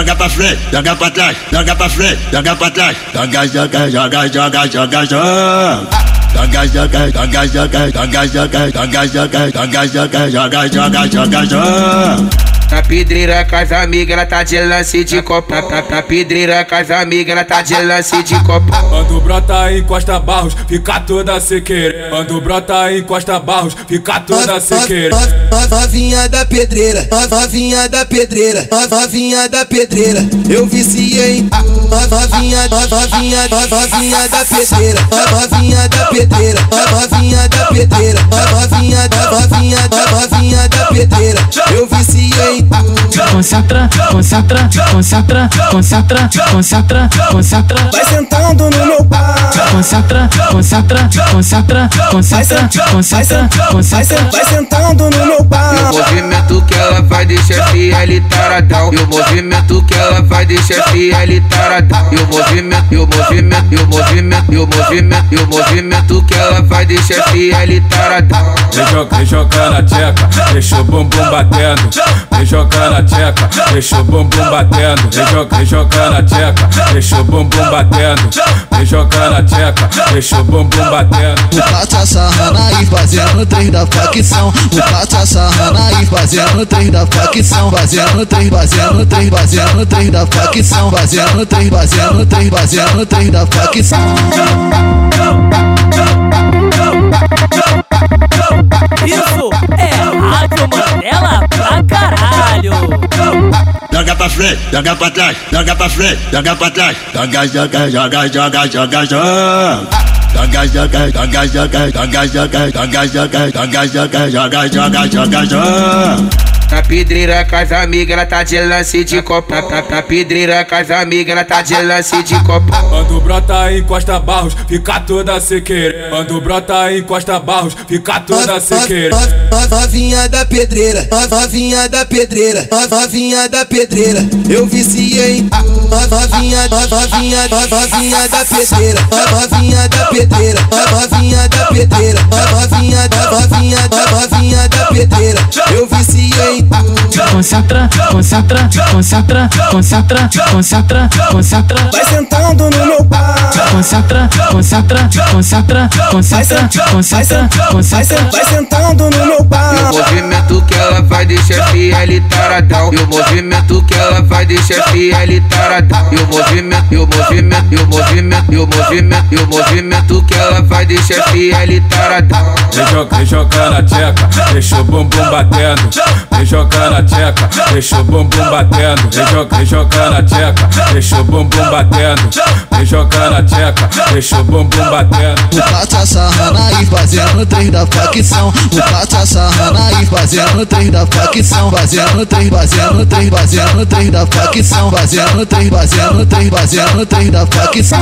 joga pra frente, joga pra trás, joga pra frente, joga pra trás, joga, joga, joga, joga, joga, joga. Joga, joga, joga, joga, joga, joga, joga, joga, joga, joga, joga, joga, joga. Na pedreira com as amigas, ela tá de lance de copo. Na, pedreira com as amigas, ela tá de lance de copo. Quando brota encosta barros, fica toda sequeira. Quando brota encosta barros, fica toda sequeira. Novinha da pedreira, novinha da pedreira, novinha da pedreira. Eu viciei. Novinha, novinha, novinha da pedreira, novinha da pedreira, novinha da pedreira, novinha, novinha, novinha da Concentra, concentra, concentra, concentra, concentra, concentra. Vai sentando no meu pau. Concentra, concentra, concentra, concentra, concentra, concentra. Vai sentando no meu E o pau. movimento que ela faz deixa FL taradão. E o movimento que ela faz deixa FL taradão. E o movimento, e o movimento, e o movimento, e o movimento, e o movimento que ela faz deixa FL taradão. Vem joga, vem joga na tcheca, deixa o bumbum batendo. Vem joga na tcheca, deixa o bumbum batendo. Vem joga, vem joga na tcheca, deixa o bumbum batendo. Vem joga na tcheca, deixa o bumbum batendo. O passa sarrando aí fazendo três da facção. O passa sarrando aí fazendo três da facção. Fazendo três, fazendo três, fazendo três da facção. Fazendo três, fazendo três, fazendo três da facção. Joga pra trás, joga pra frente, joga pra trás, joga, joga, joga, joga, joga, joga. Joga, joga, joga, joga, joga, joga, joga, joga, joga, joga, joga, joga, joga. Na pedreira com as amigas, ela tá de lance de copo. Na, na, pedreira com as amigas, ela tá de lance de copo. Quando brota encosta barros, fica toda sequeira. Quando brota encosta barros, fica toda sequeira. Novinha da pedreira, novinha da pedreira, novinha da pedreira. Eu viciei. Novinha, novinha, novinha da pedreira, novinha da pedreira, novinha da pedreira, novinha, novinha, novinha da pedreira. Eu. Concentra, concentra, concentra, concentra, concentra, concentra. Vai sentando no meu pau. Concentra, concentra, concentra, concentra, concentra, concentra. Vai sentando no meu E o pau. movimento que ela faz deixa FL taradão. E o movimento que ela faz deixa FL taradão. E o movimento, e o movimento, e o movimento, e o movimento, e o movimento que ela faz deixa FL taradão. Vem joga, vem joga na tcheca, deixa o bumbum batendo. Vem joga na tcheca, deixa o bumbum batendo. Vem vem joga na tcheca, deixa o bumbum batendo. Vem joga na tcheca, deixa o bumbum batendo. O passa sarrando aí fazendo três da facção. O passa sarrando aí fazendo três da facção. Fazendo três, fazendo três, fazendo três da facção. Fazendo três, fazendo três, fazendo três da facção.